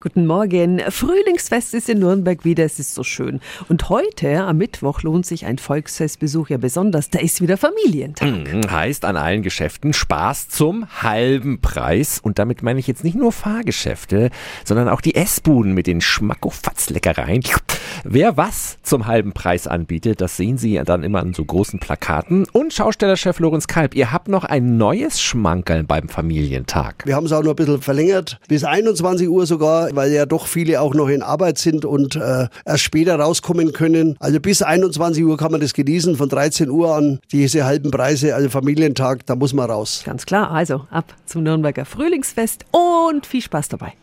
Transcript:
Guten Morgen. Frühlingsfest ist in Nürnberg wieder. Es ist so schön. Und heute, am Mittwoch, lohnt sich ein Volksfestbesuch ja besonders. Da ist wieder Familientag. Mhm, heißt an allen Geschäften Spaß zum halben Preis. Und damit meine ich jetzt nicht nur Fahrgeschäfte, sondern auch die Essbuden mit den Schmackofatz-Leckereien. Wer was zum halben Preis anbietet, das sehen Sie dann immer an so großen Plakaten. Und Schaustellerchef Lorenz Kalb, ihr habt noch ein neues Schmankerl beim Familientag. Wir haben es auch noch ein bisschen verlängert, bis 21 Uhr sogar, weil ja doch viele auch noch in Arbeit sind und äh, erst später rauskommen können. Also bis 21 Uhr kann man das genießen, von 13 Uhr an diese halben Preise, also Familientag, da muss man raus. Ganz klar. Also ab zum Nürnberger Frühlingsfest und viel Spaß dabei.